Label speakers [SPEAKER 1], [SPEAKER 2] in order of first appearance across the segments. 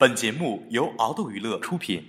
[SPEAKER 1] 本节目由敖斗娱乐出品。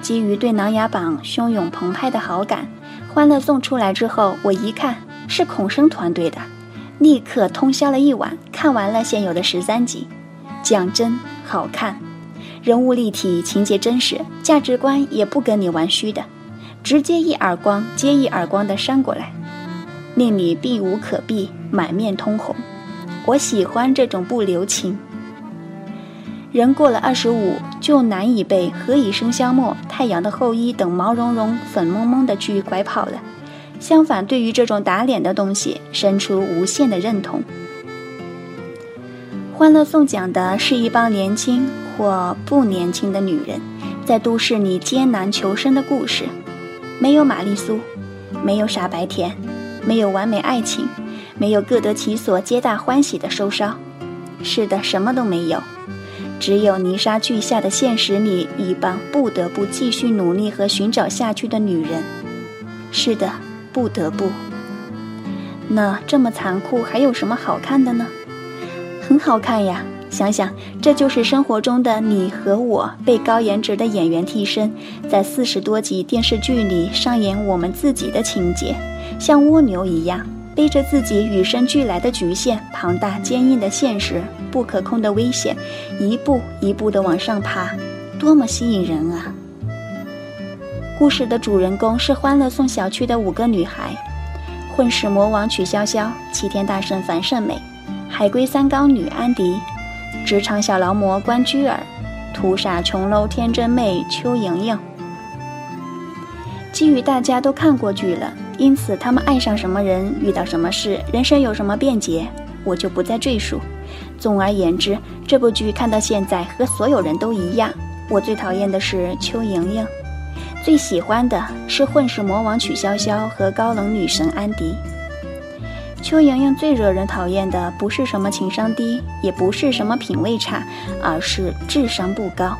[SPEAKER 2] 基于对《琅琊榜》汹涌澎湃的好感，《欢乐颂》出来之后，我一看是孔生团队的，立刻通宵了一晚，看完了现有的十三集，讲真好看，人物立体，情节真实，价值观也不跟你玩虚的，直接一耳光接一耳光的扇过来，令你避无可避，满面通红。我喜欢这种不留情。人过了二十五，就难以被《何以笙箫默》《太阳的后裔》等毛茸茸、粉蒙蒙的剧拐跑了。相反，对于这种打脸的东西，生出无限的认同。《欢乐颂》讲的是一帮年轻或不年轻的女人，在都市里艰难求生的故事。没有玛丽苏，没有傻白甜，没有完美爱情，没有各得其所、皆大欢喜的收梢。是的，什么都没有。只有泥沙俱下的现实里，一帮不得不继续努力和寻找下去的女人。是的，不得不。那这么残酷，还有什么好看的呢？很好看呀！想想，这就是生活中的你和我，被高颜值的演员替身，在四十多集电视剧里上演我们自己的情节，像蜗牛一样。背着自己与生俱来的局限，庞大坚硬的现实，不可控的危险，一步一步的往上爬，多么吸引人啊！故事的主人公是欢乐颂小区的五个女孩：混世魔王曲筱绡、齐天大圣樊胜美、海龟三高女安迪、职场小劳模关雎尔、土傻琼楼天真妹邱莹莹。基于大家都看过剧了。因此，他们爱上什么人，遇到什么事，人生有什么便捷，我就不再赘述。总而言之，这部剧看到现在和所有人都一样。我最讨厌的是邱莹莹，最喜欢的是混世魔王曲筱绡和高冷女神安迪。邱莹莹最惹人讨厌的不是什么情商低，也不是什么品味差，而是智商不高。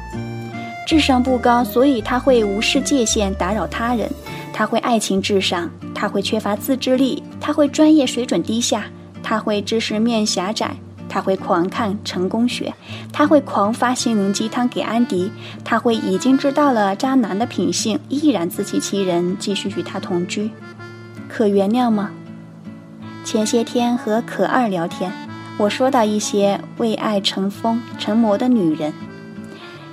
[SPEAKER 2] 智商不高，所以她会无视界限，打扰他人。她会爱情至上。他会缺乏自制力，他会专业水准低下，他会知识面狭窄，他会狂看成功学，他会狂发心灵鸡汤给安迪，他会已经知道了渣男的品性，依然自欺欺人，继续与他同居，可原谅吗？前些天和可二聊天，我说到一些为爱成疯成魔的女人，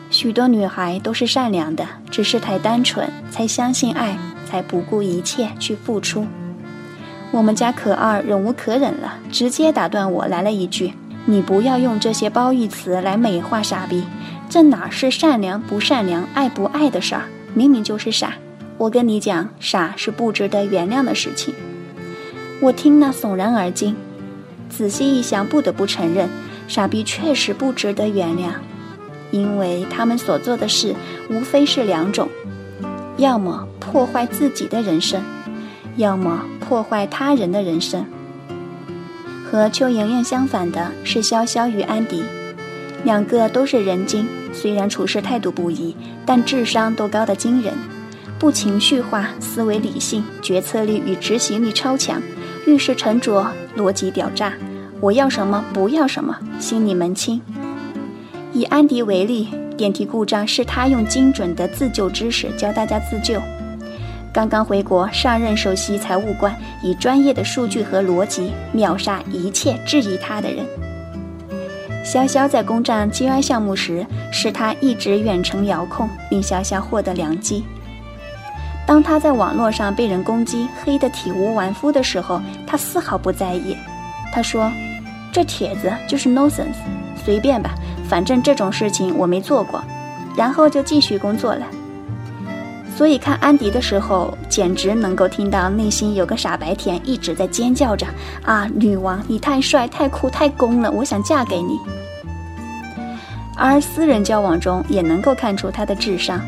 [SPEAKER 2] 许多女孩都是善良的，只是太单纯，才相信爱。才不顾一切去付出。我们家可二忍无可忍了，直接打断我，来了一句：“你不要用这些褒义词来美化傻逼，这哪是善良不善良、爱不爱的事儿？明明就是傻。我跟你讲，傻是不值得原谅的事情。”我听了悚然而惊，仔细一想，不得不承认，傻逼确实不值得原谅，因为他们所做的事无非是两种。要么破坏自己的人生，要么破坏他人的人生。和邱莹莹相反的是潇潇与安迪，两个都是人精，虽然处事态度不一，但智商都高得惊人，不情绪化，思维理性，决策力与执行力超强，遇事沉着，逻辑屌炸。我要什么不要什么，心里门清。以安迪为例。电梯故障是他用精准的自救知识教大家自救。刚刚回国上任首席财务官，以专业的数据和逻辑秒杀一切质疑他的人。潇潇在攻占 GI 项目时，是他一直远程遥控，令潇潇获得良机。当他在网络上被人攻击，黑得体无完肤的时候，他丝毫不在意。他说：“这帖子就是 nonsense，随便吧。”反正这种事情我没做过，然后就继续工作了。所以看安迪的时候，简直能够听到内心有个傻白甜一直在尖叫着：“啊，女王，你太帅、太酷、太攻了，我想嫁给你。”而私人交往中也能够看出他的智商，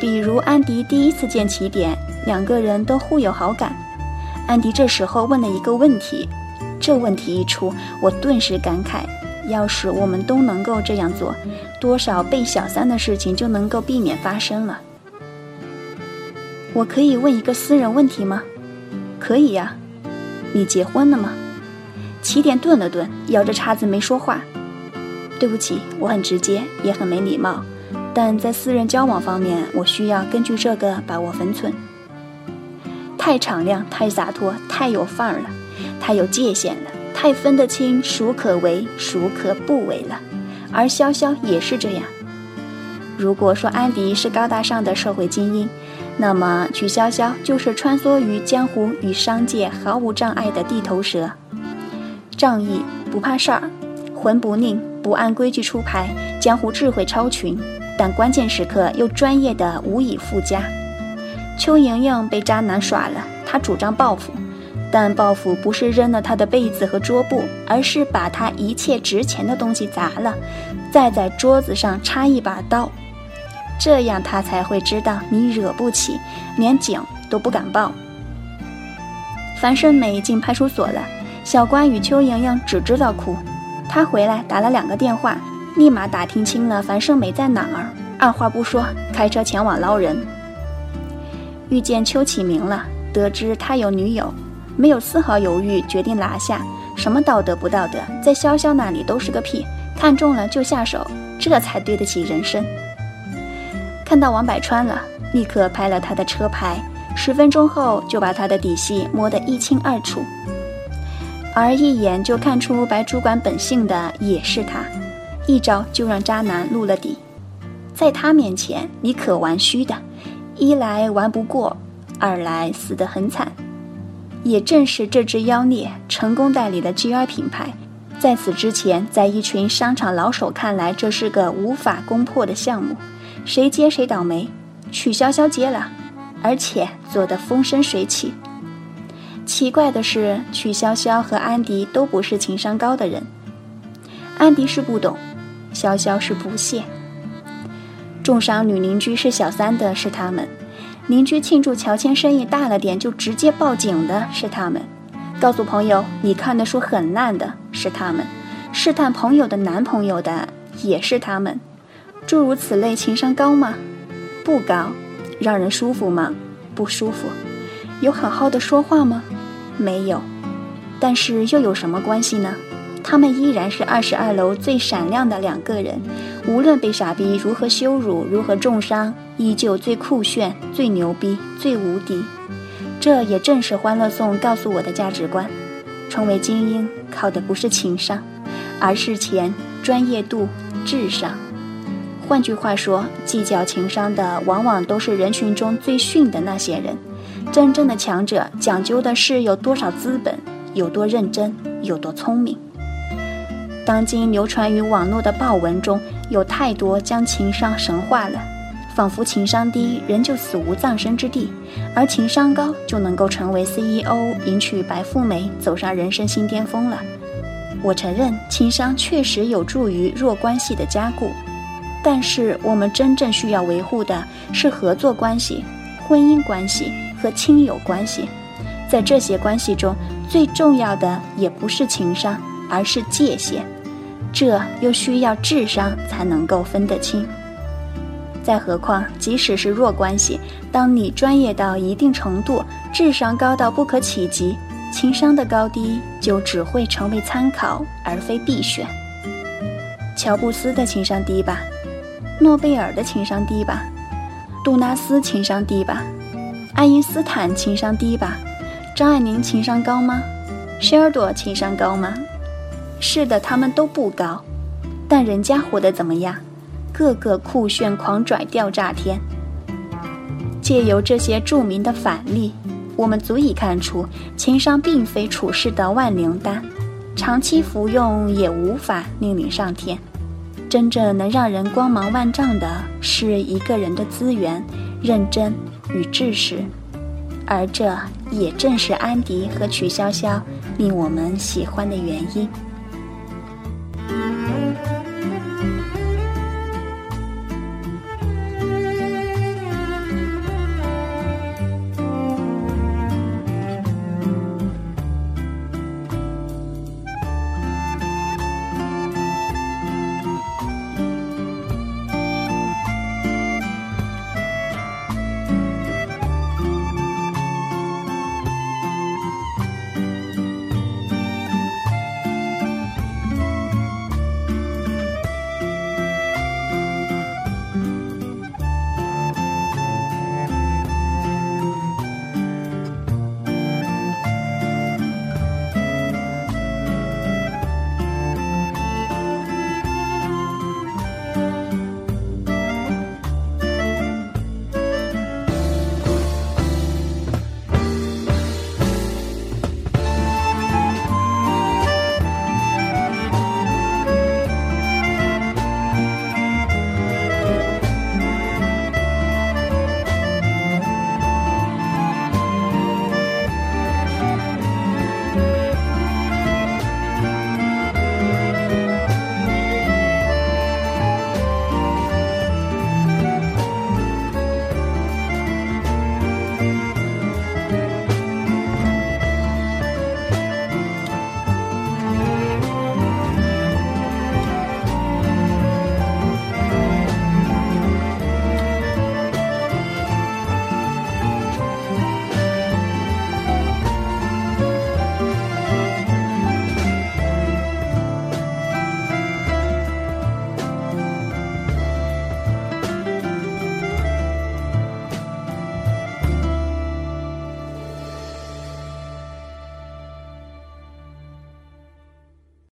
[SPEAKER 2] 比如安迪第一次见起点，两个人都互有好感。安迪这时候问了一个问题，这问题一出，我顿时感慨。要是我们都能够这样做，多少被小三的事情就能够避免发生了。我可以问一个私人问题吗？
[SPEAKER 3] 可以呀。
[SPEAKER 2] 你结婚了吗？起点顿了顿，咬着叉子没说话。
[SPEAKER 3] 对不起，我很直接，也很没礼貌，但在私人交往方面，我需要根据这个把握分寸。
[SPEAKER 2] 太敞亮，太洒脱，太有范儿了，太有界限了，太分得清孰可为，孰可不为了。而潇潇也是这样。如果说安迪是高大上的社会精英，那么曲潇潇就是穿梭于江湖与商界毫无障碍的地头蛇，仗义不怕事儿，混不吝不按规矩出牌，江湖智慧超群，但关键时刻又专业的无以复加。邱莹莹被渣男耍了，她主张报复，但报复不是扔了她的被子和桌布，而是把她一切值钱的东西砸了，再在桌子上插一把刀。这样他才会知道你惹不起，连警都不敢报。樊胜美进派出所了，小关与邱莹莹只知道哭。他回来打了两个电话，立马打听清了樊胜美在哪儿，二话不说开车前往捞人。遇见邱启明了，得知他有女友，没有丝毫犹豫，决定拿下。什么道德不道德，在潇潇那里都是个屁，看中了就下手，这才对得起人生。看到王百川了，立刻拍了他的车牌，十分钟后就把他的底细摸得一清二楚。而一眼就看出白主管本性的也是他，一招就让渣男露了底。在他面前，你可玩虚的，一来玩不过，二来死得很惨。也正是这只妖孽成功代理了 GR 品牌，在此之前，在一群商场老手看来，这是个无法攻破的项目。谁接谁倒霉，曲潇潇接了，而且做得风生水起。奇怪的是，曲潇潇和安迪都不是情商高的人。安迪是不懂，潇潇是不屑。重伤女邻居是小三的是他们，邻居庆祝乔迁生意大了点就直接报警的是他们，告诉朋友你看的书很烂的是他们，试探朋友的男朋友的也是他们。诸如此类，情商高吗？不高。让人舒服吗？不舒服。有好好的说话吗？没有。但是又有什么关系呢？他们依然是二十二楼最闪亮的两个人，无论被傻逼如何羞辱，如何重伤，依旧最酷炫、最牛逼、最无敌。这也正是《欢乐颂》告诉我的价值观：成为精英，靠的不是情商，而是钱、专业度、智商。换句话说，计较情商的往往都是人群中最逊的那些人。真正的强者讲究的是有多少资本，有多认真，有多聪明。当今流传于网络的报文中有太多将情商神化了，仿佛情商低人就死无葬身之地，而情商高就能够成为 CEO，迎娶白富美，走上人生新巅峰了。我承认，情商确实有助于弱关系的加固。但是，我们真正需要维护的是合作关系、婚姻关系和亲友关系。在这些关系中，最重要的也不是情商，而是界限。这又需要智商才能够分得清。再何况，即使是弱关系，当你专业到一定程度，智商高到不可企及，情商的高低就只会成为参考，而非必选。乔布斯的情商低吧？诺贝尔的情商低吧，杜拉斯情商低吧，爱因斯坦情商低吧，张爱玲情商高吗？希尔朵情商高吗？是的，他们都不高，但人家活得怎么样？个个酷炫狂拽吊炸天。借由这些著名的反例，我们足以看出，情商并非处世的万灵丹，长期服用也无法令你上天。真正能让人光芒万丈的是一个人的资源、认真与知识，而这也正是安迪和曲筱绡令我们喜欢的原因。